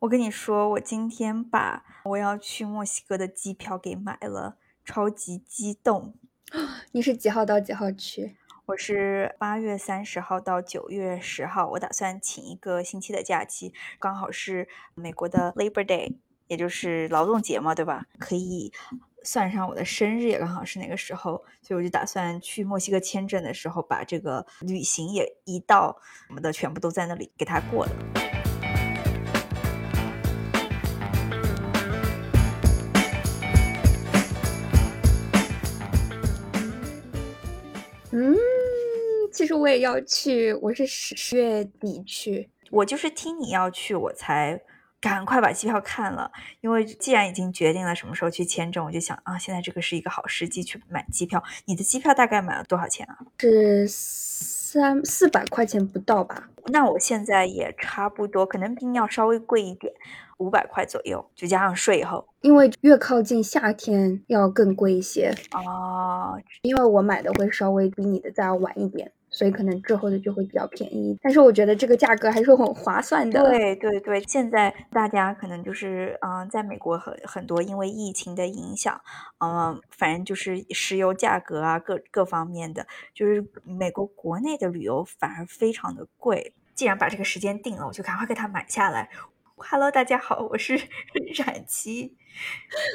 我跟你说，我今天把我要去墨西哥的机票给买了，超级激动。你是几号到几号去？我是八月三十号到九月十号，我打算请一个星期的假期，刚好是美国的 Labor Day，也就是劳动节嘛，对吧？可以算上我的生日，也刚好是那个时候，所以我就打算去墨西哥签证的时候，把这个旅行也一到什么的全部都在那里给他过了。实我也要去，我是十十月底去。我就是听你要去，我才赶快把机票看了。因为既然已经决定了什么时候去签证，我就想啊，现在这个是一个好时机去买机票。你的机票大概买了多少钱啊？是三四百块钱不到吧？那我现在也差不多，可能比你要稍微贵一点，五百块左右，就加上税以后。因为越靠近夏天要更贵一些哦。因为我买的会稍微比你的再要晚一点，所以可能之后的就会比较便宜。但是我觉得这个价格还是很划算的。对对对，现在大家可能就是嗯，在美国很很多因为疫情的影响，嗯，反正就是石油价格啊，各各方面的，就是美国国内的旅游反而非常的贵。既然把这个时间定了，我就赶快给它买下来。Hello，大家好，我是 冉琪，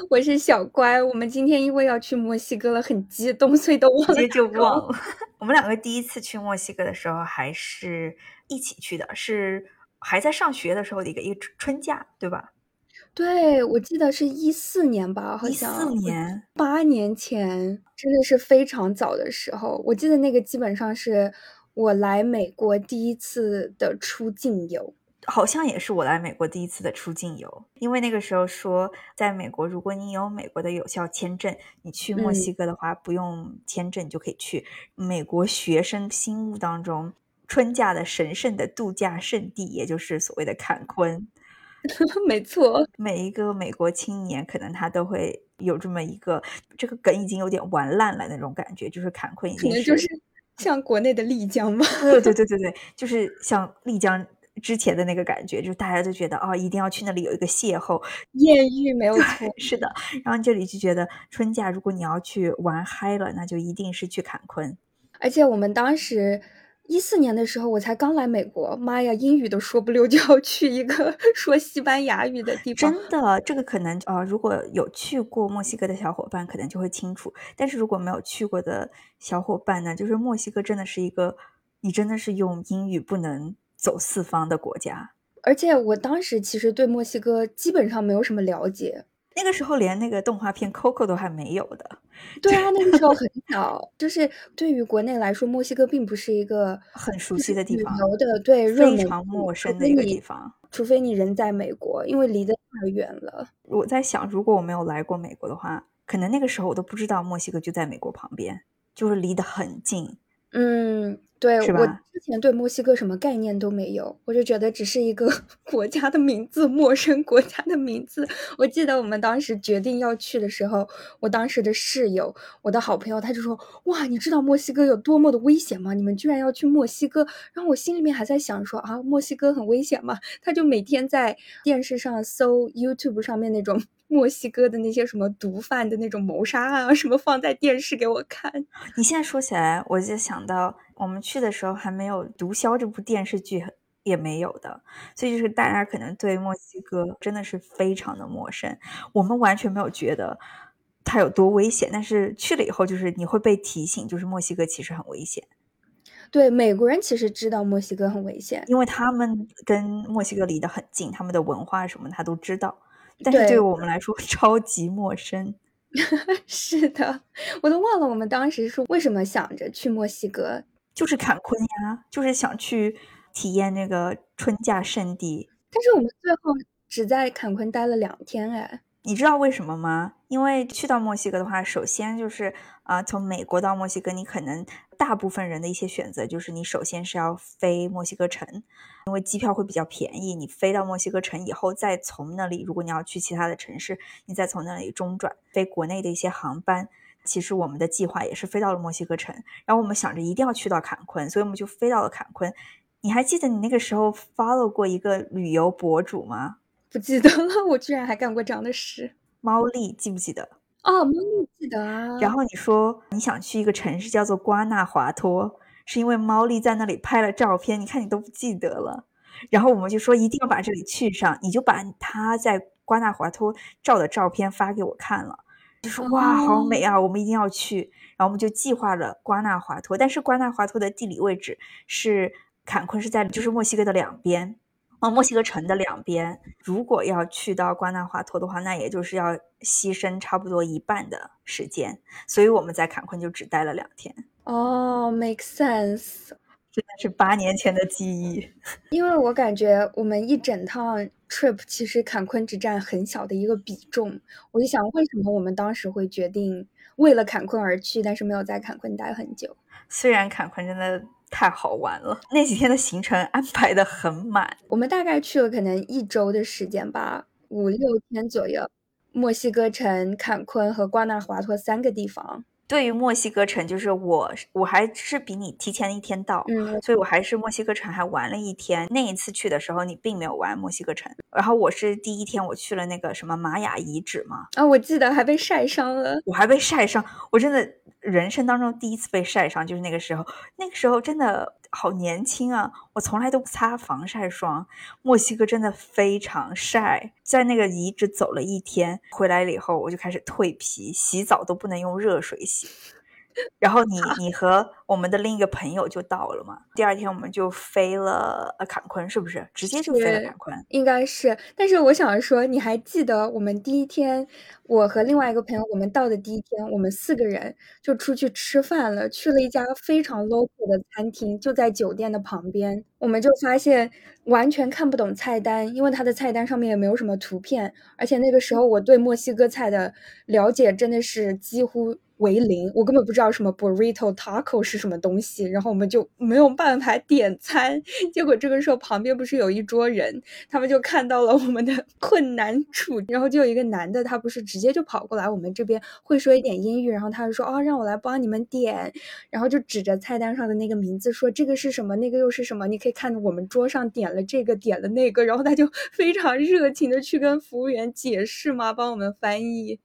我是小乖。我们今天因为要去墨西哥了，很激动，所以都忘了就忘了。我们两个第一次去墨西哥的时候，还是一起去的，是还在上学的时候的一个一个春假，对吧？对，我记得是一四年吧，好像一四年，八年前，真的是非常早的时候。我记得那个基本上是我来美国第一次的出境游。好像也是我来美国第一次的出境游，因为那个时候说，在美国，如果你有美国的有效签证，你去墨西哥的话，不用签证就可以去。美国学生心目当中春假的神圣的度假胜地，也就是所谓的坎昆。没错，每一个美国青年可能他都会有这么一个，这个梗已经有点玩烂了那种感觉，就是坎昆已经是像国内的丽江吗？对对对对对，就是像丽江。之前的那个感觉，就是大家都觉得哦，一定要去那里有一个邂逅、艳遇，没有错，是的。然后这里就觉得春假，如果你要去玩嗨了，那就一定是去坎昆。而且我们当时一四年的时候，我才刚来美国，妈呀，英语都说不溜，就要去一个 说西班牙语的地方。真的，这个可能啊，如果有去过墨西哥的小伙伴，可能就会清楚。但是如果没有去过的小伙伴呢，就是墨西哥真的是一个，你真的是用英语不能。走四方的国家，而且我当时其实对墨西哥基本上没有什么了解，那个时候连那个动画片 Coco 都还没有的。对啊，那个时候很小，就是对于国内来说，墨西哥并不是一个很熟悉的地方，旅游的对非常陌生的一个地方，除非你人在美国，因为离得太远了。我在想，如果我没有来过美国的话，可能那个时候我都不知道墨西哥就在美国旁边，就是离得很近。嗯。对我之前对墨西哥什么概念都没有，我就觉得只是一个 国家的名字，陌生国家的名字。我记得我们当时决定要去的时候，我当时的室友，我的好朋友，他就说：“哇，你知道墨西哥有多么的危险吗？你们居然要去墨西哥！”然后我心里面还在想说：“啊，墨西哥很危险吗？”他就每天在电视上搜 YouTube 上面那种。墨西哥的那些什么毒贩的那种谋杀案啊，什么放在电视给我看。你现在说起来，我就想到我们去的时候还没有《毒枭》这部电视剧也没有的，所以就是大家可能对墨西哥真的是非常的陌生。我们完全没有觉得它有多危险，但是去了以后，就是你会被提醒，就是墨西哥其实很危险。对美国人其实知道墨西哥很危险，因为他们跟墨西哥离得很近，他们的文化什么他都知道。但是对于我们来说 超级陌生，是的，我都忘了我们当时是为什么想着去墨西哥，就是坎昆呀，就是想去体验那个春假圣地。但是我们最后只在坎昆待了两天，哎。你知道为什么吗？因为去到墨西哥的话，首先就是啊，从美国到墨西哥，你可能大部分人的一些选择就是你首先是要飞墨西哥城，因为机票会比较便宜。你飞到墨西哥城以后，再从那里，如果你要去其他的城市，你再从那里中转飞国内的一些航班。其实我们的计划也是飞到了墨西哥城，然后我们想着一定要去到坎昆，所以我们就飞到了坎昆。你还记得你那个时候 follow 过一个旅游博主吗？不记得了，我居然还干过这样的事。猫丽记不记得？哦，猫丽记得啊。然后你说你想去一个城市叫做瓜纳华托，是因为猫丽在那里拍了照片，你看你都不记得了。然后我们就说一定要把这里去上，你就把他在瓜纳华托照的照片发给我看了，就说哇，好美啊，我们一定要去。然后我们就计划了瓜纳华托，但是瓜纳华托的地理位置是坎昆是在就是墨西哥的两边，哦，墨西哥城的两边。如果要去到瓜纳华托的话，那也就是要牺牲差不多一半的时间，所以我们在坎昆就只待了两天。哦，make sense，真的是八年前的记忆。因为我感觉我们一整趟 trip 其实坎昆只占很小的一个比重，我就想为什么我们当时会决定。为了坎昆而去，但是没有在坎昆待很久。虽然坎昆真的太好玩了，那几天的行程安排的很满。我们大概去了可能一周的时间吧，五六天左右。墨西哥城、坎昆和瓜纳华托三个地方。对于墨西哥城，就是我我还是比你提前一天到，嗯，所以我还是墨西哥城还玩了一天。那一次去的时候，你并没有玩墨西哥城，然后我是第一天我去了那个什么玛雅遗址嘛，啊，我记得还被晒伤了，我还被晒伤，我真的。人生当中第一次被晒伤就是那个时候，那个时候真的好年轻啊！我从来都不擦防晒霜。墨西哥真的非常晒，在那个遗址走了一天，回来了以后我就开始蜕皮，洗澡都不能用热水洗。然后你你和我们的另一个朋友就到了嘛？第二天我们就飞了呃坎昆，是不是？直接就飞了坎昆？应该是。但是我想说，你还记得我们第一天，我和另外一个朋友，我们到的第一天，我们四个人就出去吃饭了，去了一家非常 local 的餐厅，就在酒店的旁边。我们就发现完全看不懂菜单，因为它的菜单上面也没有什么图片，而且那个时候我对墨西哥菜的了解真的是几乎。为零，我根本不知道什么 burrito taco 是什么东西，然后我们就没有办法点餐。结果这个时候旁边不是有一桌人，他们就看到了我们的 困难处，然后就有一个男的，他不是直接就跑过来我们这边会说一点英语，然后他就说哦，让我来帮你们点，然后就指着菜单上的那个名字说这个是什么，那个又是什么？你可以看我们桌上点了这个，点了那个，然后他就 非常热情的去跟服务员解释嘛，帮我们翻译。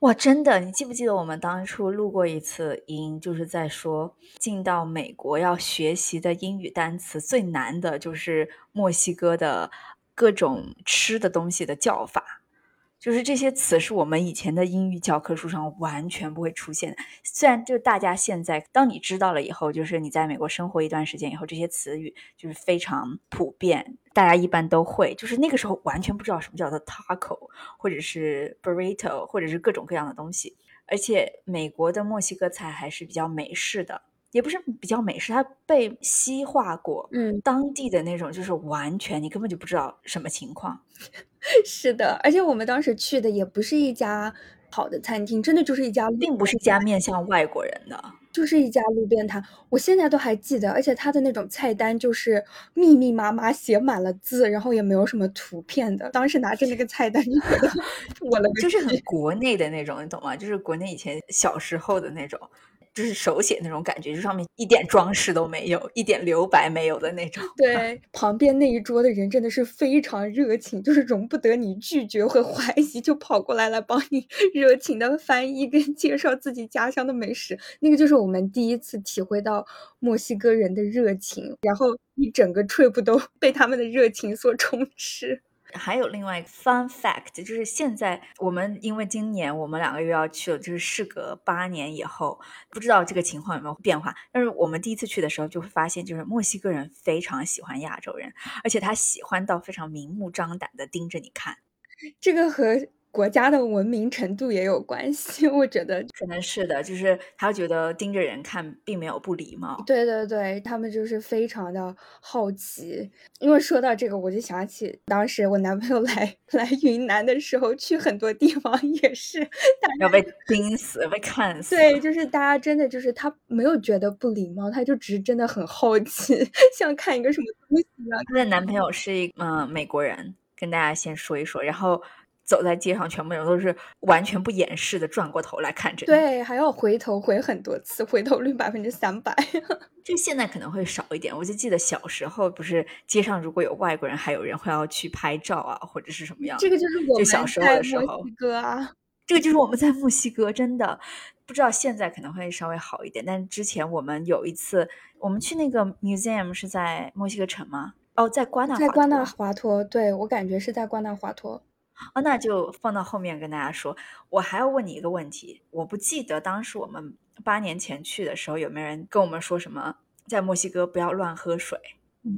哇，真的！你记不记得我们当初录过一次音，就是在说进到美国要学习的英语单词最难的就是墨西哥的各种吃的东西的叫法。就是这些词是我们以前的英语教科书上完全不会出现的。虽然就大家现在，当你知道了以后，就是你在美国生活一段时间以后，这些词语就是非常普遍，大家一般都会。就是那个时候完全不知道什么叫做 taco，或者是 burrito，或者是各种各样的东西。而且美国的墨西哥菜还是比较美式的。也不是比较美式，它被西化过。嗯，当地的那种就是完全你根本就不知道什么情况。是的，而且我们当时去的也不是一家好的餐厅，真的就是一家，并不是一家面向外国人的，就是一家路边摊。我现在都还记得，而且它的那种菜单就是密密麻麻写满了字，然后也没有什么图片的。当时拿着那个菜单就觉得，我了，就是很国内的那种，你懂吗？就是国内以前小时候的那种。就是手写那种感觉，就上面一点装饰都没有，一点留白没有的那种。对，旁边那一桌的人真的是非常热情，就是容不得你拒绝和怀疑，就跑过来来帮你 热情的翻译跟介绍自己家乡的美食。那个就是我们第一次体会到墨西哥人的热情，然后一整个 trip 都 被他们的热情所充斥。还有另外一个 fun fact，就是现在我们因为今年我们两个又要去了，就是事隔八年以后，不知道这个情况有没有变化。但是我们第一次去的时候就会发现，就是墨西哥人非常喜欢亚洲人，而且他喜欢到非常明目张胆的盯着你看。这个和。国家的文明程度也有关系，我觉得可能是的，就是他觉得盯着人看并没有不礼貌。对对对，他们就是非常的好奇。因为说到这个，我就想起当时我男朋友来来云南的时候，去很多地方也是要被盯死、被看死。对，就是大家真的就是他没有觉得不礼貌，他就只是真的很好奇，像看一个什么东西一样。她的男朋友是一嗯美国人，跟大家先说一说，然后。走在街上，全部人都是完全不掩饰的转过头来看着你。对，还要回头回很多次，回头率百分之三百。就现在可能会少一点。我就记得小时候，不是街上如果有外国人，还有人会要去拍照啊，或者是什么样。这个就是我们小时候的时候，哥啊。这个就是我们在墨西哥，真的不知道现在可能会稍微好一点。但之前我们有一次，我们去那个 museum 是在墨西哥城吗？哦，在瓜纳，在瓜纳华托。对我感觉是在瓜纳华托。哦，那就放到后面跟大家说。我还要问你一个问题，我不记得当时我们八年前去的时候，有没有人跟我们说什么在墨西哥不要乱喝水？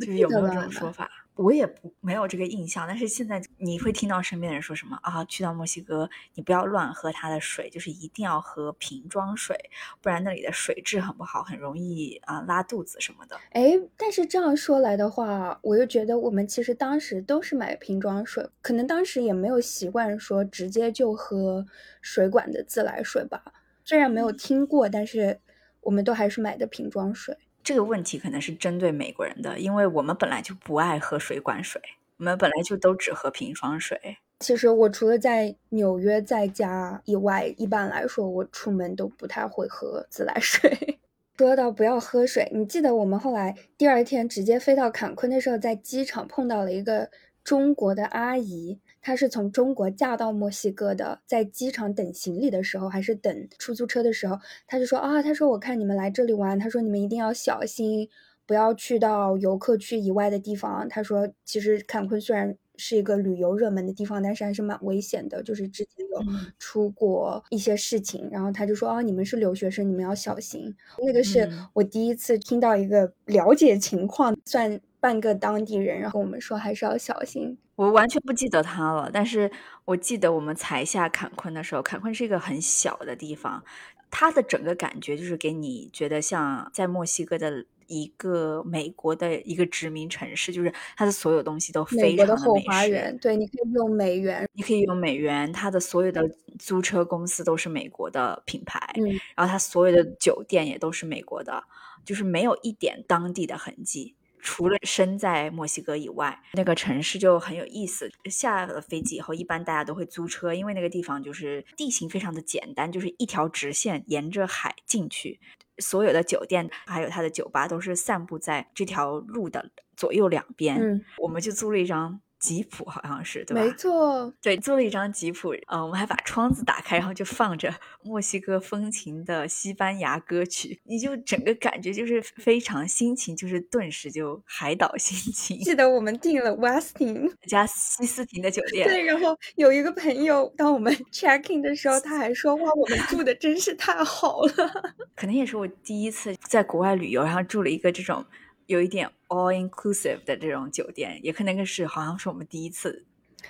就是有没有这种说法？我也不没有这个印象，但是现在你会听到身边的人说什么啊？去到墨西哥，你不要乱喝它的水，就是一定要喝瓶装水，不然那里的水质很不好，很容易啊拉肚子什么的。哎，但是这样说来的话，我又觉得我们其实当时都是买瓶装水，可能当时也没有习惯说直接就喝水管的自来水吧。虽然没有听过，但是我们都还是买的瓶装水。这个问题可能是针对美国人的，因为我们本来就不爱喝水管水，我们本来就都只喝瓶装水。其实我除了在纽约在家以外，一般来说我出门都不太会喝自来水。说到不要喝水，你记得我们后来第二天直接飞到坎昆的时候，在机场碰到了一个中国的阿姨。她是从中国嫁到墨西哥的，在机场等行李的时候，还是等出租车的时候，他就说啊，他说我看你们来这里玩，他说你们一定要小心，不要去到游客区以外的地方。他说，其实坎昆虽然是一个旅游热门的地方，但是还是蛮危险的，就是之前有出过一些事情。然后他就说啊，你们是留学生，你们要小心。那个是我第一次听到一个了解情况，算半个当地人，然后我们说还是要小心。我完全不记得他了，但是我记得我们才下坎昆的时候，坎昆是一个很小的地方，它的整个感觉就是给你觉得像在墨西哥的一个美国的一个殖民城市，就是它的所有东西都非常的后花园。对，你可以用美元，你可以用美元，它的所有的租车公司都是美国的品牌，然后它所有的酒店也都是美国的，就是没有一点当地的痕迹。除了身在墨西哥以外，那个城市就很有意思。下了飞机以后，一般大家都会租车，因为那个地方就是地形非常的简单，就是一条直线沿着海进去。所有的酒店还有它的酒吧都是散布在这条路的左右两边。嗯，我们就租了一张。吉普好像是对吧？没错，对，租了一张吉普，嗯，我们还把窗子打开，然后就放着 墨西哥风情的西班牙歌曲，你就整个感觉就是非常心情，就是顿时就海岛心情。记得我们订了 Westin 加西斯廷的酒店，对，然后有一个朋友，当我们 check in 的时候，他还说哇，我们住的真是太好了。可能也是我第一次在国外旅游，然后住了一个这种。有一点 all inclusive 的这种酒店，也可能是好像是我们第一次。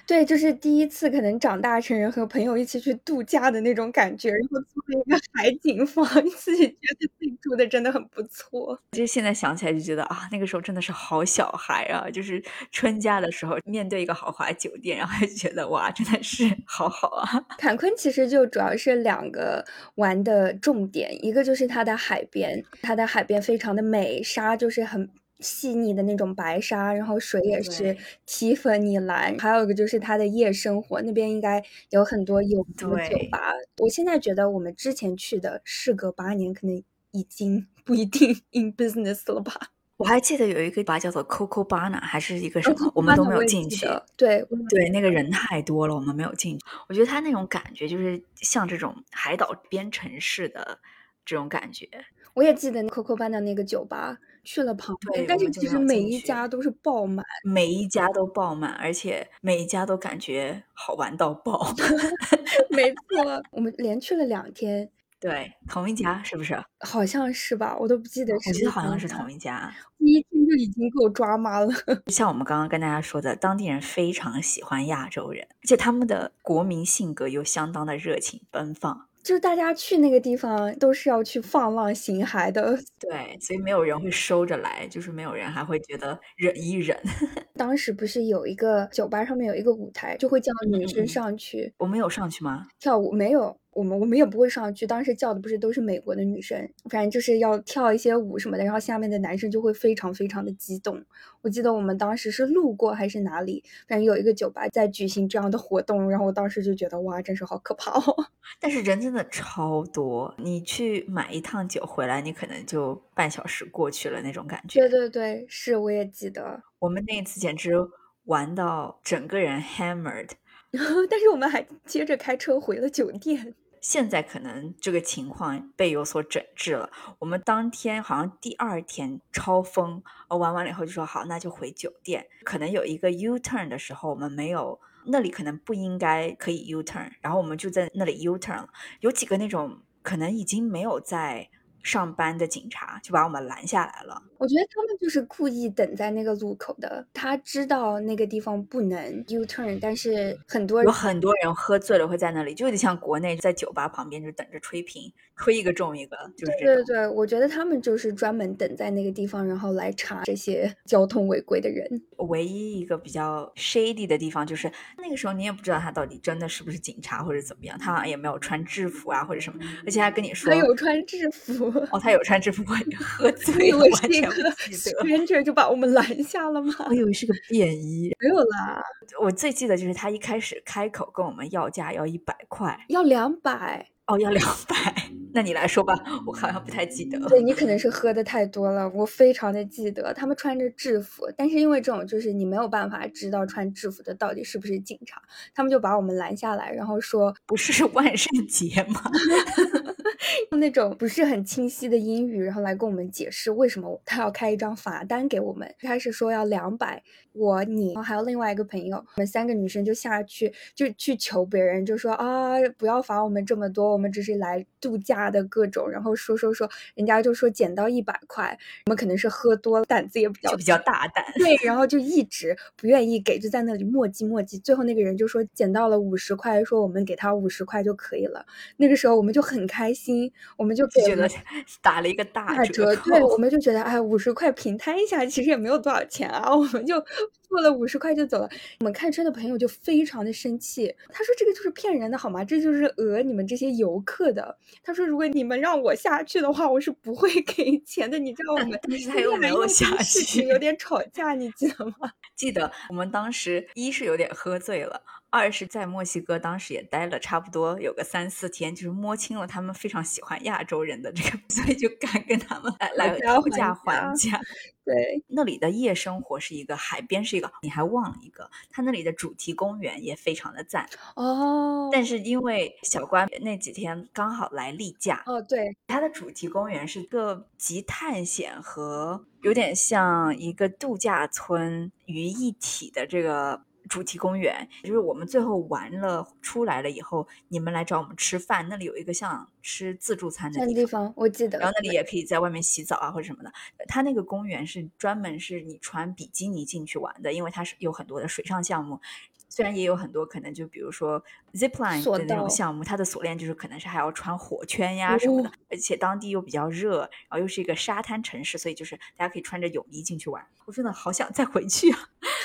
对，就是第一次可能长大成人和朋友一起去度假的那种感觉，然后租了一个海景房，自己觉得自己住的真的很不错。就现在想起来就觉得啊，那个时候真的是好小孩啊！就是春假的时候，面对一个豪华酒店，然后就觉得哇，真的是好好啊。坎昆其实就主要是两个玩的重点，一个就是它的海边，它的海边非常的美，沙就是很。细腻的那种白沙，然后水也是提粉你蓝，还有一个就是它的夜生活，那边应该有很多有名的酒吧。我现在觉得我们之前去的，事隔八年，可能已经不一定 in business 了吧。我还记得有一个吧叫做 Coco Bana，还是一个什么，我们都没有进去。对对，那个人太多了，我们没有进去。我觉得他那种感觉就是像这种海岛边城市的这种感觉。我也记得 Coco Bana 那个酒吧。去了旁边，但是其实每一家都是爆满，每一家都爆满，而且每一家都感觉好玩到爆。没错，我们连去了两天。对，同一家是不是？好像是吧，我都不记得是。我记得好像是同一家。第一天就已经够抓马了。像我们刚刚跟大家说的，当地人非常喜欢亚洲人，而且他们的国民性格又相当的热情奔放。就是大家去那个地方都是要去放浪形骸的，对，所以没有人会收着来，就是没有人还会觉得忍一忍。当时不是有一个酒吧上面有一个舞台，就会叫女生上去。我们有上去吗？跳舞没有。我们我们也不会上去。当时叫的不是都是美国的女生，反正就是要跳一些舞什么的，然后下面的男生就会非常非常的激动。我记得我们当时是路过还是哪里，反正有一个酒吧在举行这样的活动，然后我当时就觉得哇，真是好可怕哦！但是人真的超多，你去买一趟酒回来，你可能就半小时过去了那种感觉。对对对，是我也记得，我们那次简直玩到整个人 hammered。但是我们还接着开车回了酒店。现在可能这个情况被有所整治了。我们当天好像第二天超疯，玩完了以后就说好，那就回酒店。可能有一个 U turn 的时候，我们没有那里可能不应该可以 U turn，然后我们就在那里 U turn 了。有几个那种可能已经没有在。上班的警察就把我们拦下来了。我觉得他们就是故意等在那个路口的。他知道那个地方不能 U turn，但是很多人有很多人喝醉了会在那里，就有点像国内在酒吧旁边就等着吹瓶，吹一个中一个，就是对对对，我觉得他们就是专门等在那个地方，然后来查这些 交通违规的人。唯一一个比较 shady 的地方就是那个时候你也不知道他到底真的是不是警察或者怎么样，他好像也没有穿制服啊或者什么，而且还跟你说他有穿制服。哦，他有穿制服，我 喝醉 了，不记得。跟着就把我们拦下了吗？我以为是个便衣。没有啦，我最记得就是他一开始开口跟我们要价，要一百块，要两百。哦，要两 百，那你来说吧，我好像不太记得。对你可能是喝的太多了，我非常的记得，他们穿着制服，但是因为这种就是你没有办法知道穿制服的到底是不是警察，他们就把我们拦下来，然后说不是万圣节吗？用那种不是很清晰的英语，然后来跟我们解释为什么他要开一张罚单给我们。一开始说要两百，我你然后还有另外一个朋友，我们三个女生就下去就去求别人，就说啊不要罚我们这么多。我们只是来度假的各种，然后说说说，人家就说减到一百块，我们可能是喝多了，胆子也比较比较大胆，对，然后就一直不愿意给，就在那里磨叽磨叽，最后那个人就说减到了五十块，说我们给他五十块就可以了。那个时候我们就很开心，我们就觉得 打了一个大折，对，我们就觉得哎，五十块平摊一下，其实也没有多少钱啊，我们就付了五十块就走了。我们看车的朋友就非常的生气，他说这个就是骗人的好吗？这就是讹你们这些游。游客的，他说：“如果你们让我下去的话，我是不会 给钱的。”你知道我们，但是他又没有下去，有点吵架，你记得吗？记得，我们当时一是有点喝醉了。二是在墨西哥，当时也待了差不多有个三四天，就是摸清了他们非常喜欢亚洲人的这个，所以就敢跟他们来来讨价还价。对，那里的夜生活是一个海边是一个，你还忘了一个，他那里的主题公园也非常的赞哦。但是因为小关那几天刚好来例假哦，对，他的主题公园是个集探险和有点像一个度假村于一体的这个。主题公园就是我们最后玩了出来了以后，你们来找我们吃饭，那里有一个像吃自助餐的地方，我记得。然后那里也可以在外面洗澡啊或者什么的。它那个公园是专门是你穿比基尼进去玩的，因为它是有很多的水上项目。虽然也有很多可能，就比如说 zipline 的那种项目，它的锁链就是可能是还要穿火圈呀什么的，而且当地又比较热，然后又是一个沙滩城市，所以就是大家可以穿着泳衣进去玩。我真的好想再回去啊！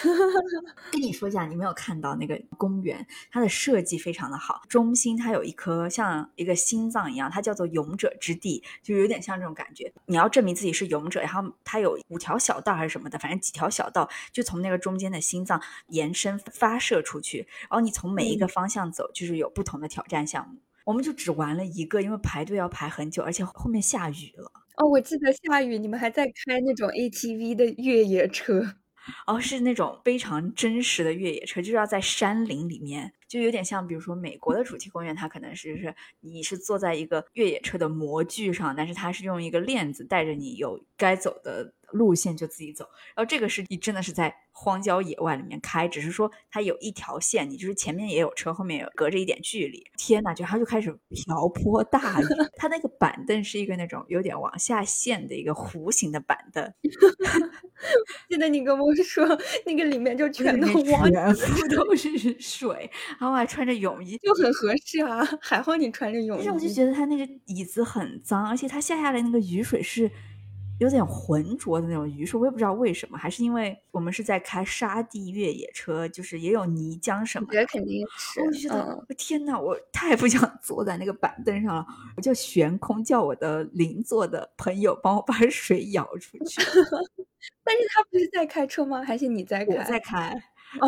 跟你说一下，你没有看到那个公园，它的设计非常的好，中心它有一颗像一个心脏一样，它叫做勇者之地，就有点像这种感觉。你要证明自己是勇者，然后它有五条小道还是什么的，反正几条小道就从那个中间的心脏延伸发射。射出去，然后你从每一个方向走，就是有不同的挑战项目。我们就只玩了一个，因为排队要排很久，而且后面下雨了。哦，我记得下雨，你们还在开那种 ATV 的越野车。哦，是那种非常真实的越野车，就是要在山林里面，就有点像，比如说美国的主题公园，它可能是是你是坐在一个越野车的模具上，但是它是用一个链子带着你，有该走的。路线就自己走，然后这个是你真的是在荒郊野外里面开，只是说它有一条线，你就是前面也有车，后面也隔着一点距离。天呐，就它就开始瓢泼大雨，它那个板凳是一个那种有点往下陷的一个弧形的板凳。记得你跟我说，那个里面就全都全部都是水，然后还穿着泳衣，就很合适啊。还好你穿着泳衣，但是我就觉得它那个椅子很脏，而且它下下来那个雨水是。有点浑浊的那种鱼水，我也不知道为什么，还是因为我们是在开沙地越野车，就是也有泥浆什么。我觉得肯定是。我觉得，天哪，我太不想坐在那个板凳上了，我就悬空叫我的邻座的朋友帮我把 水舀出去。但是他不是在开车吗？还是你在开？我在开，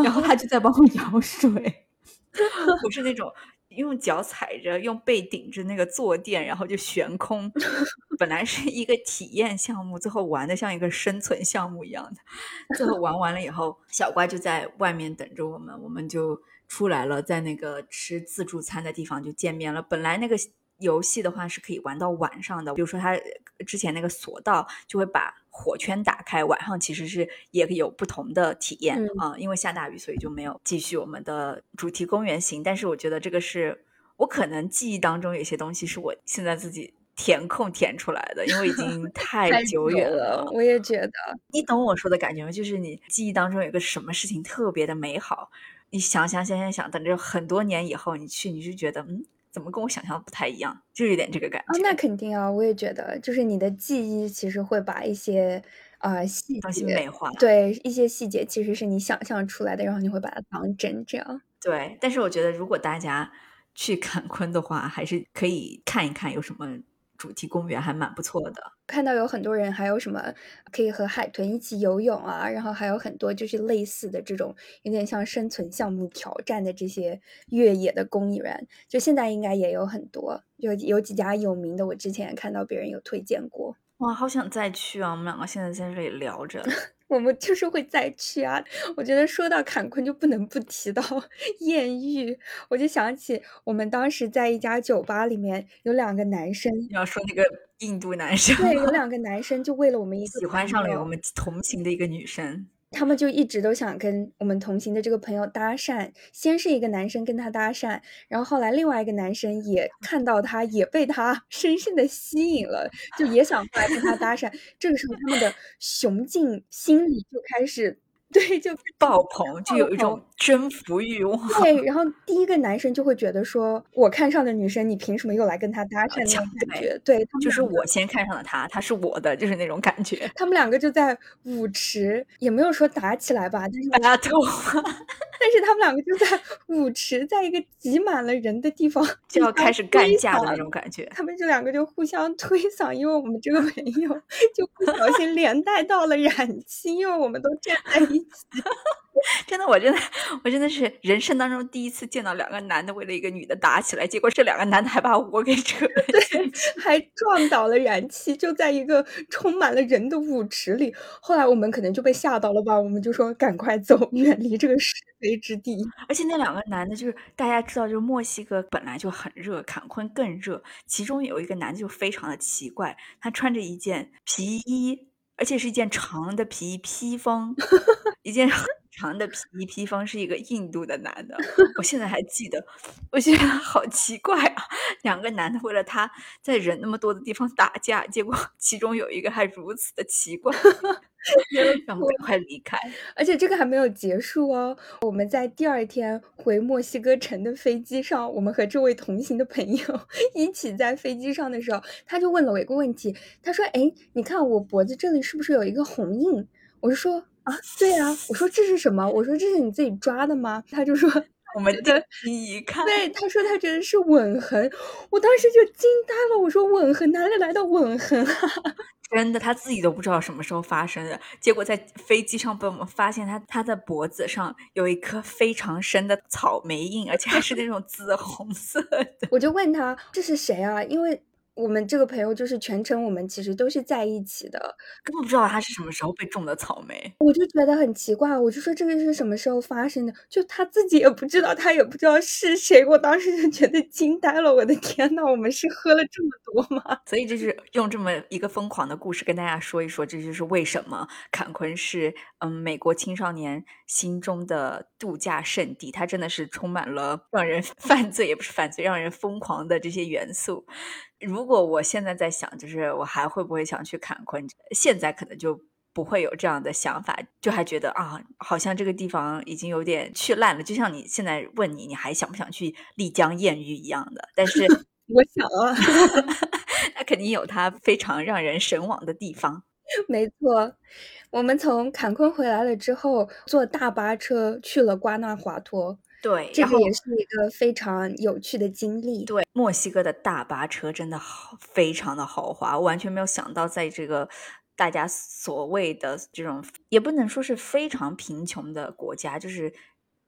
然后他就在帮我舀水。我是那种。用脚踩着，用背顶着那个坐垫，然后就悬空。本来是一个体验项目，最后玩的像一个生存项目一样的。最后玩完了以后，小乖就在外面等着我们，我们就出来了，在那个吃自助餐的地方就见面了。本来那个游戏的话是可以玩到晚上的，比如说他之前那个索道就会把。火圈打开，晚上其实是也有不同的体验啊。因为下大雨，所以就没有继续我们的主题公园行。但是我觉得这个是我可能记忆当中有些东西是我现在自己填空填出来的，因为已经 太久远了。我也觉得，你懂我说的感觉吗？就是你记忆当中有个什么事情特别的美好，你想想想想想，等着很多年以后你去，你就觉得嗯。怎么跟我想象的不太一样？就有点这个感觉。那肯定啊，我也觉得，就是你的记忆其实会把一些呃细节美化，对一些细节其实是你想象出来的，然后你会把它当真，这样。对，但是我觉得如果大家去坎昆 的话，还是可以看一看有什么。主题公园还蛮不错的，看到有很多人还有什么可以和海豚一起游泳啊，然后还有很多就是类似的这种有点像生存项目挑战的这些越野的公园，就现在应该也有很多，有有几家有名的，我之前也看到别人有推荐过。哇，好想再去啊！我们两个现在在这里聊着。我们就是会再去啊！我觉得说到坎昆就不能不提到 艳遇，我就想起我们当时在一家酒吧里面有两个男生，你要说那个印度男生，对，有两个男生就为了我们 一个喜欢上了我们同行的一个女生。他们就一直都想跟我们同行的这个朋友搭讪，先是一个男生跟他搭讪，然后后来另外一个男生也 看到他，也被他 深深的吸引了，就也想过来跟他搭讪。这个时候，他们的雄竞心理就开始。对，就 爆棚，就有一种征服欲望。对，然后第一个男生就会觉得说，我看上的女生，你凭什么又来跟他搭讪？那种感觉，对，就是我先看上了他，他是我的，就是那种感觉。他们两个就在舞池，也没有说打起来吧，但是大家都，但是他们两个就在舞池，在一个挤满了人的地方，就要开始干架的那种感觉。他们这两个就互相推搡，因为我们这个朋友 就不小心连带到了染七，因为我们都站在一。真的，我真的，我真的是人生当中第一次见到两个男的为了一个女的打起来，结果这两个男的还把我给扯，对，还撞倒了燃气，就在一个充满了人的舞池里。后来我们可能就被吓到了吧，我们就说赶快走，远离这个是非之地。而且那两个男的，就是大家知道，就是墨西哥本来就很热，坎昆更热。其中有一个男的就非常的奇怪，他穿着一件皮衣。而且是一件长的皮衣披风，一件很长的皮衣披风，是一个印度的男的，我现在还记得，我觉得好奇怪啊，两个男的为了他在人那么多的地方打架，结果其中有一个还如此的奇怪。让我们快离开，而且这个还没有结束哦。我们在第二天回墨西哥城的飞机上，我们和这位同行的朋友 一起在飞机上的时候，他就问了我一个问题，他说：“哎，你看我脖子这里是不是有一个红印？”我就说：“啊，对啊。”我说：“这是什么？”我说：“这是你自己抓的吗？”他就说：“我们的一看，对，他说他觉得是吻痕。”我当时就惊呆了，我说：“吻痕哪里来的吻痕啊？” 真的，他自己都不知道什么时候发生的，结果在飞机上被我们发现，他他的脖子上有一颗非常深的草莓印，而且还是那种紫红色的。我就问他这是谁啊？因为。我们这个朋友就是全程我们其实都是在一起的，根本不知道他是什么时候被种的草莓。我就觉得很奇怪，我就说这个是什么时候发生的？就他自己也不知道，他也不知道是谁。我当时就觉得惊呆了，我的天呐，我们是喝了这么多吗？所以就是用这么一个疯狂的故事跟大家说一说，这就是为什么坎昆是嗯美国青少年心中的度假胜地。它真的是充满了让人 犯罪也不是犯罪，让人疯狂的这些元素。如果我现在在想，就是我还会不会想去坎昆？现在可能就不会有这样的想法，就还觉得啊，好像这个地方已经有点去烂了。就像你现在问你，你还想不想去丽江艳遇一样的？但是 我想啊，那肯定有它非常让人神往的地方。没错，我们从坎昆回来了之后，坐大巴车去了瓜纳华托。对，这个也是一个非常有趣的经历。对，墨西哥的大巴车真的好，非常的豪华，我完全没有想到，在这个大家所谓的这种，也不能说是非常贫穷的国家，就是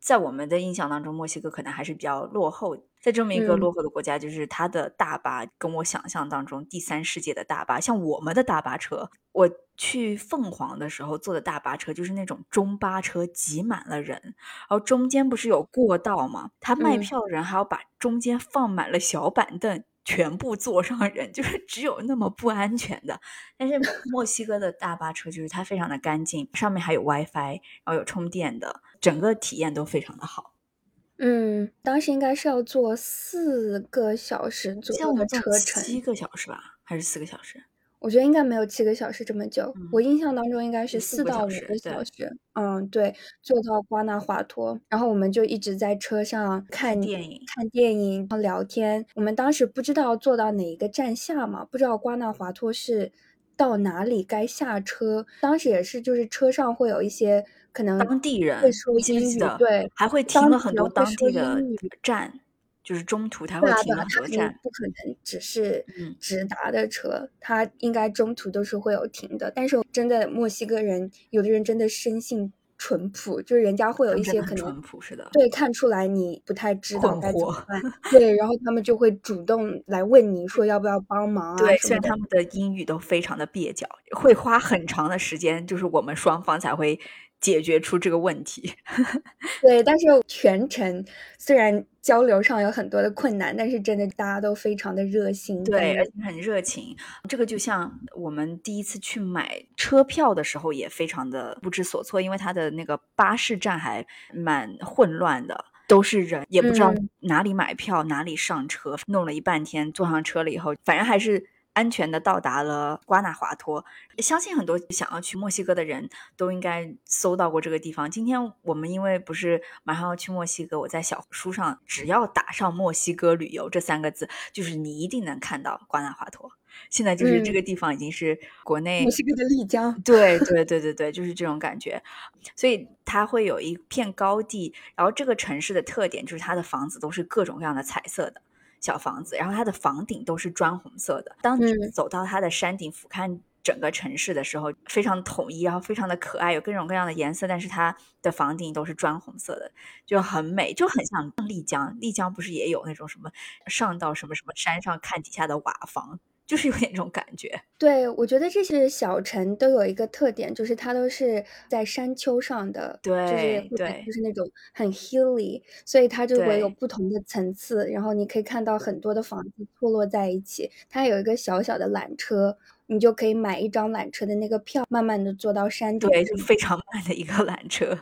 在我们的印象当中，墨西哥可能还是比较落后。在这么一个落后的国家，就是它的大巴跟我想象当中第三世界的大巴，像我们的大巴车，我去凤凰的时候坐的大巴车就是那种中巴车，挤满了人，然后中间不是有过道吗？他卖票的人还要把中间放满了小板凳，全部坐上人，就是只有那么不安全的。但是墨西哥的大巴车就是它非常的干净，上面还有 WiFi，然后有充电的，整个体验都非常的好。嗯，当时应该是要坐四个小时左右的车程，七个小时吧，还是四个小时？我觉得应该没有七个小时这么久，我印象当中应该是四到五个小时。嗯，对，坐到瓜纳华托，然后我们就一直在车上看电影、看电影、然后聊天。我们当时不知道坐到哪一个站下嘛，不知道瓜纳华托是到哪里该下车。当时也是，就是车上会有一些。可能当地人会说英语，对，还会停了很多当地的站，就是中途他会停很多站，不可能只是直达的车，他应该中途都是会有停的。但是真的墨西哥人，有的人真的生性淳朴，就是人家会有一些可能淳朴是的，对，看出来你不太知道该怎么办，对，然后他们就会主动来问你说要不要帮忙啊，对，虽然他们的英语都非常的蹩脚，会花很长的时间，就是我们双方才会。解决出这个问题，对，但是全程虽然交流上有很多的困难，但是真的大家都非常的热心，对，而且很热情。这个就像我们第一次去买车票的时候，也非常的不知所措，因为它的那个巴士站还蛮混乱的，都是人，也不知道哪里买票，哪里上车，弄了一半天，坐上车了以后，反正还是。安全的到达了瓜纳华托，相信很多想要去墨西哥的人都应该搜到过这个地方。今天我们因为不是马上要去墨西哥，我在小书上只要打上“墨西哥旅游”这三个字，就是你一定能看到瓜纳华托。现在就是这个地方已经是国内墨西哥的丽江，对对对对对，就是这种感觉。所以它会有一片高地，然后这个城市的特点就是它的房子都是各种各样的彩色的。小房子，然后它的房顶都是砖红色的。当你走到它的山顶俯瞰整个城市的时候，非常统一，然后非常的可爱，有各种各样的颜色，但是它的房顶都是砖红色的，就很美，就很像丽江。丽江不是也有那种什么上到什么什么山上看底下的瓦房？就是有点这种感觉，对我觉得这些小城都有一个特点，就是它都是在山丘上的，对，对，就是那种很 hilly，所以它就会有不同的层次，然后你可以看到很多的房子错落在一起。它有一个小小的缆车，你就可以买一张缆车的那个票，慢慢的坐到山顶，对，就非常慢的一个缆车，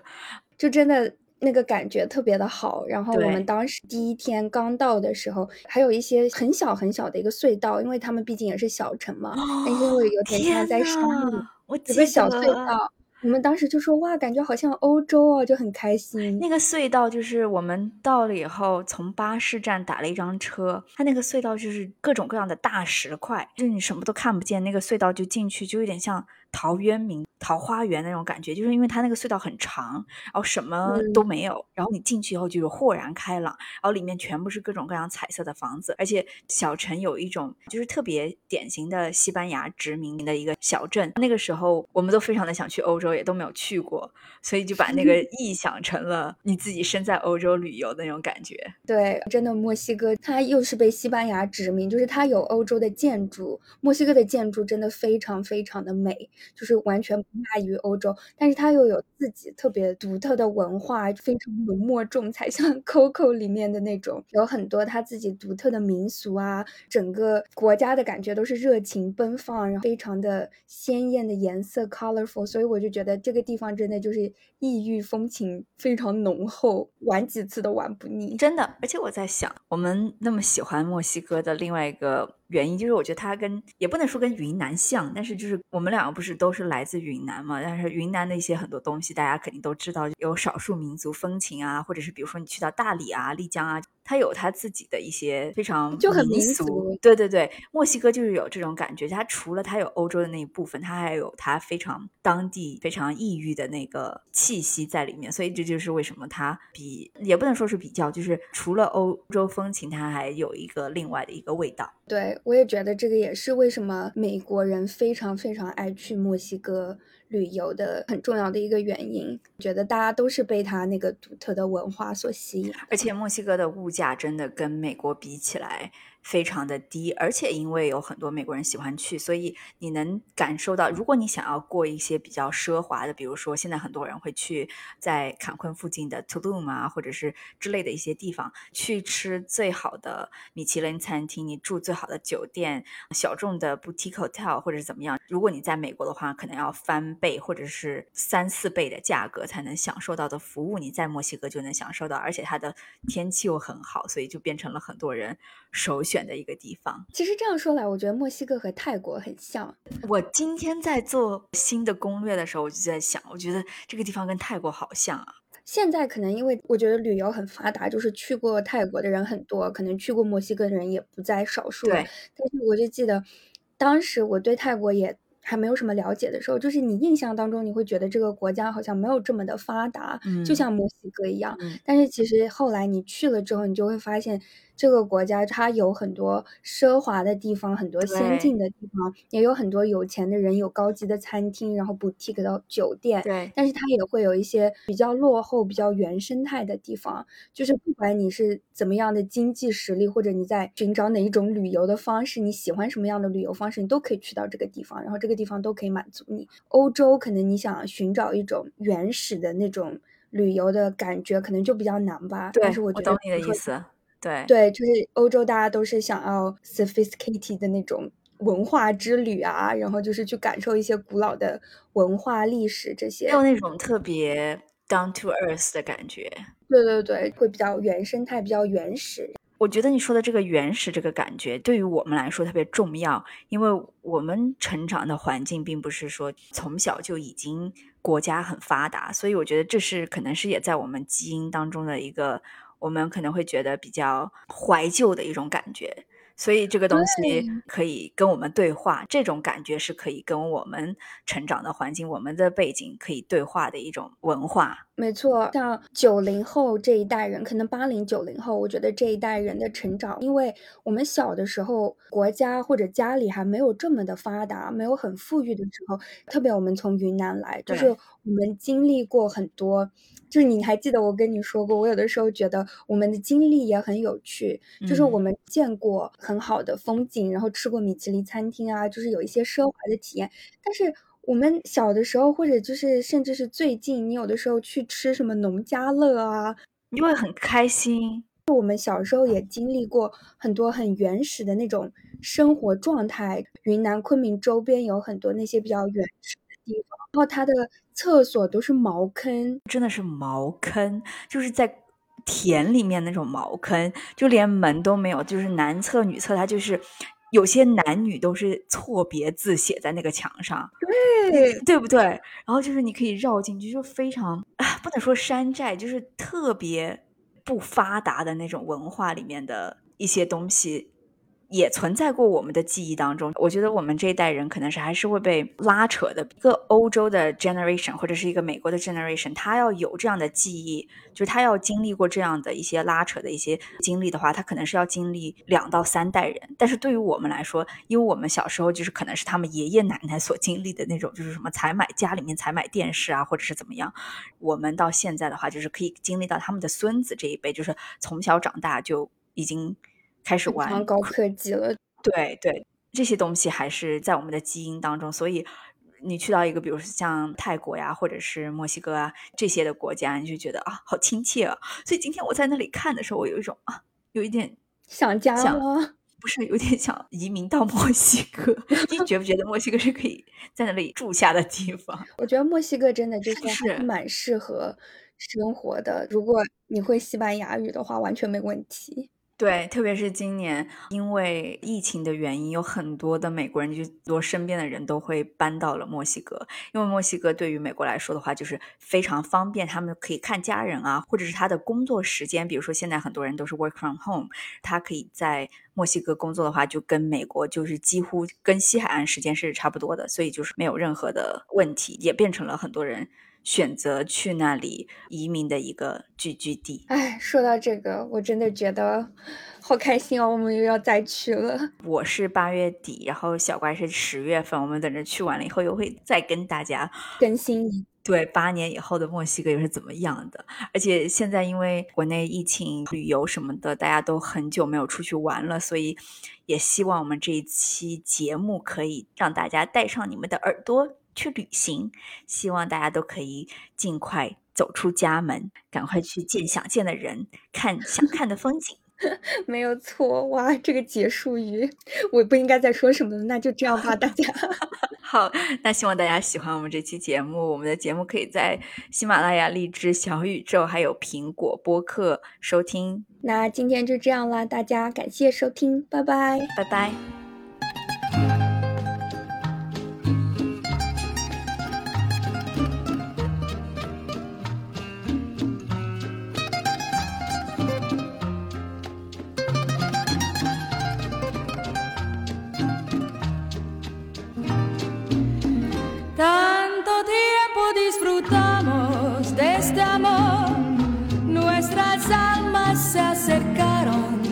就真的。那个感觉特别的好，然后我们当时第一天刚到的时候，还有一些很小很小的一个隧道，因为他们毕竟也是小城嘛，因为有点像在山里，有个小隧道。我们当时就说哇，感觉好像欧洲哦，就很开心。那个隧道就是我们到了以后，从巴士站打了一张车，它那个隧道就是各种各样的大石块，就是你什么都看不见，那个隧道就进去就有点像。陶渊明桃花源那种感觉，就是因为它那个隧道很长，然后什么都没有，然后你进去以后就是豁然开朗，然后里面全部是各种各样彩色的房子，而且小城有一种就是特别典型的西班牙殖民的一个小镇。那个时候我们都非常的想去欧洲，也都没有去过，所以就把那个 臆想成了你自己身在欧洲旅游的那种感觉。对，真的墨西哥它又是被西班牙殖民，就是它有欧洲的建筑，墨西哥的建筑真的非常非常的美。就是完全不亚于欧洲，但是它又有自己特别独特的文化，非常浓墨重彩，像 Coco 里面的那种，有很多它自己独特的民俗啊，整个国家的感觉都是热情奔放，然后非常的鲜艳的颜色 colorful，所以我就觉得这个地方真的就是异域风情非常浓厚，玩几次都玩不腻，真的。而且我在想，我们那么喜欢墨西哥的另外一个。原因，就是我觉得它跟也不能说跟云南像，但是就是我们两个不是都是来自云南嘛？但是云南的一些很多东西，大家肯定都知道，有少数民族风情啊，或者是比如说你去到大理啊、丽江啊。它有它自己的一些非常就很民俗，对对对，墨西哥就是有这种感觉。它除了它有欧洲的那一部分，它还有它非常当地、非常异域的那个气息在里面。所以这就是为什么它比也不能说是比较，就是除了欧洲风情，它还有一个另外的一个味道。对我也觉得这个也是为什么美国人非常非常爱去墨西哥。旅游的很重要的一个原因，觉得大家都是被他那个独特的文化所吸引，而且墨西哥的物价真的跟美国比起来。非常的低，而且因为有很多美国人喜欢去，所以你能感受到，如果你想要过一些比较奢华的，比如说现在很多人会去在坎昆附近的 Tulum 啊，或者是之类的一些地方去吃最好的米其林餐厅，你住最好的酒店，小众的 boutique hotel 或者是怎么样。如果你在美国的话，可能要翻倍或者是三四倍的价格才能享受到的服务，你在墨西哥就能享受到，而且它的天气又很好，所以就变成了很多人首选。选的一个地方，其实这样说来，我觉得墨西哥和泰国很像。我今天在做新的攻略的时候，我就在想，我觉得这个地方跟泰国好像啊。现在可能因为我觉得旅游很发达，就是去过泰国的人很多，可能去过墨西哥的人也不在少数。对。但是我就记得，当时我对泰国也。还没有什么了解的时候，就是你印象当中，你会觉得这个国家好像没有这么的发达，就像墨西哥一样。但是其实后来你去了之后，你就会发现这个国家它有很多奢华的地方，很多先进的地方，也有很多有钱的人，有高级的餐厅，然后 boutique 的酒店。对，但是它也会有一些比较落后、比较原生态的地方。就是不管你是怎么样的经济实力，或者你在寻找哪一种旅游的方式，你喜欢什么样的旅游方式，你都可以去到这个地方。然后这个。地方都可以满足你。欧洲可能你想寻找一种原始的那种旅游的感觉，可能就比较难吧。但是我觉得，我懂你的意思。对对，就是欧洲，大家都是想要 sophisticated 的那种文化之旅啊，然后就是去感受一些古老的文化历史这些，还有那种特别 down to earth 的感觉。对对对，会比较原生态，比较原始。我觉得你说的这个原始这个感觉，对于我们来说特别重要，因为我们成长的环境并不是说从小就已经国家很发达，所以我觉得这是可能是也在我们基因当中的一个，我们可能会觉得比较怀旧的一种感觉。所以这个东西可以跟我们对话，这种感觉是可以跟我们成长的环境、我们的背景可以对话的一种文化。没错，像九零后这一代人，可能八零九零后，我觉得这一代人的成长，因为我们小的时候，国家或者家里还没有这么的发达，没有很富裕的时候，特别我们从云南来，就是我们经历过很多。就是你还记得我跟你说过，我有的时候觉得我们的经历也很有趣，就是我们见过很好的风景，然后吃过米其林餐厅啊，就是有一些奢华的体验。但是我们小的时候，或者就是甚至是最近，你有的时候去吃什么农家乐啊，你会很开心。我们小时候也经历过很多很原始的那种生活状态。云南昆明周边有很多那些比较原始的地方，然后它的。厕所都是茅坑，真的是茅坑，就是在田里面那种茅坑，就连门都没有，就是男厕女厕，它就是有些男女都是错别字写在那个墙上，对对不对？然后就是你可以绕进去，就非常不能说山寨，就是特别不发达的那种文化里面的一些东西。也存在过我们的记忆当中，我觉得我们这一代人可能是还是会被拉扯的。一个欧洲的 generation 或者是一个美国的 generation，他要有这样的记忆，就是他要经历过这样的一些拉扯的一些经历的话，他可能是要经历两到三代人。但是对于我们来说，因为我们小时候就是可能是他们爷爷奶奶所经历的那种，就是什么才买家里面才买电视啊，或者是怎么样，我们到现在的话，就是可以经历到他们的孙子这一辈，就是从小长大就已经。开始玩高科技了，对对，这些东西还是在我们的基因当中，所以你去到一个，比如说像泰国呀，或者是墨西哥啊这些的国家，你就觉得啊，好亲切啊。所以今天我在那里看的时候，我有一种啊，有一点想家了？不是，有点想移民到墨西哥。你觉不觉得墨西哥是可以在那里住下的地方？我觉得墨西哥真的就是蛮适合生活的。如果你会西班牙语的话，完全没问题。对，特别是今年，因为疫情的原因，有很多的美国人，就多身边的人都会搬到了墨西哥。因为墨西哥对于美国来说的话，就是非常方便，他们可以看家人啊，或者是他的工作时间。比如说，现在很多人都是 work from home，他可以在墨西哥工作的话，就跟美国就是几乎跟西海岸时间是差不多的，所以就是没有任何的问题，也变成了很多人。选择去那里移民的一个聚居地。哎，说到这个，我真的觉得好开心哦！我们又要再去了。我是八月底，然后小怪是十月份。我们等着去完了以后，又会再跟大家更新。对，八年以后的墨西哥又是怎么样的？而且现在因为国内疫情、旅游什么的，大家都很久没有出去玩了，所以也希望我们这一期节目可以让大家带上你们的耳朵。去旅行，希望大家都可以尽快走出家门，赶快去见想见的人，看想 看的风景。没有错，哇，这个结束语我不应该再说什么了，那就这样吧，大家。好，那希望大家喜欢我们这期节目。我们的节目可以在喜马拉雅、荔枝、小宇宙还有苹果播客收听。那今天就这样啦，大家感谢收听，拜拜，拜拜。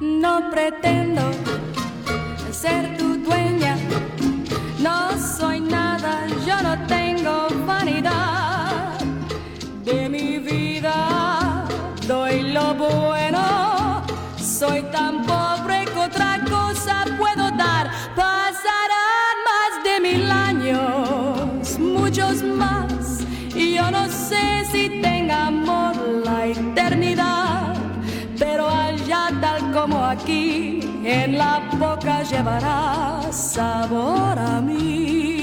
No pretendo ser tu como aquí, en la boca llevará sabor a mí.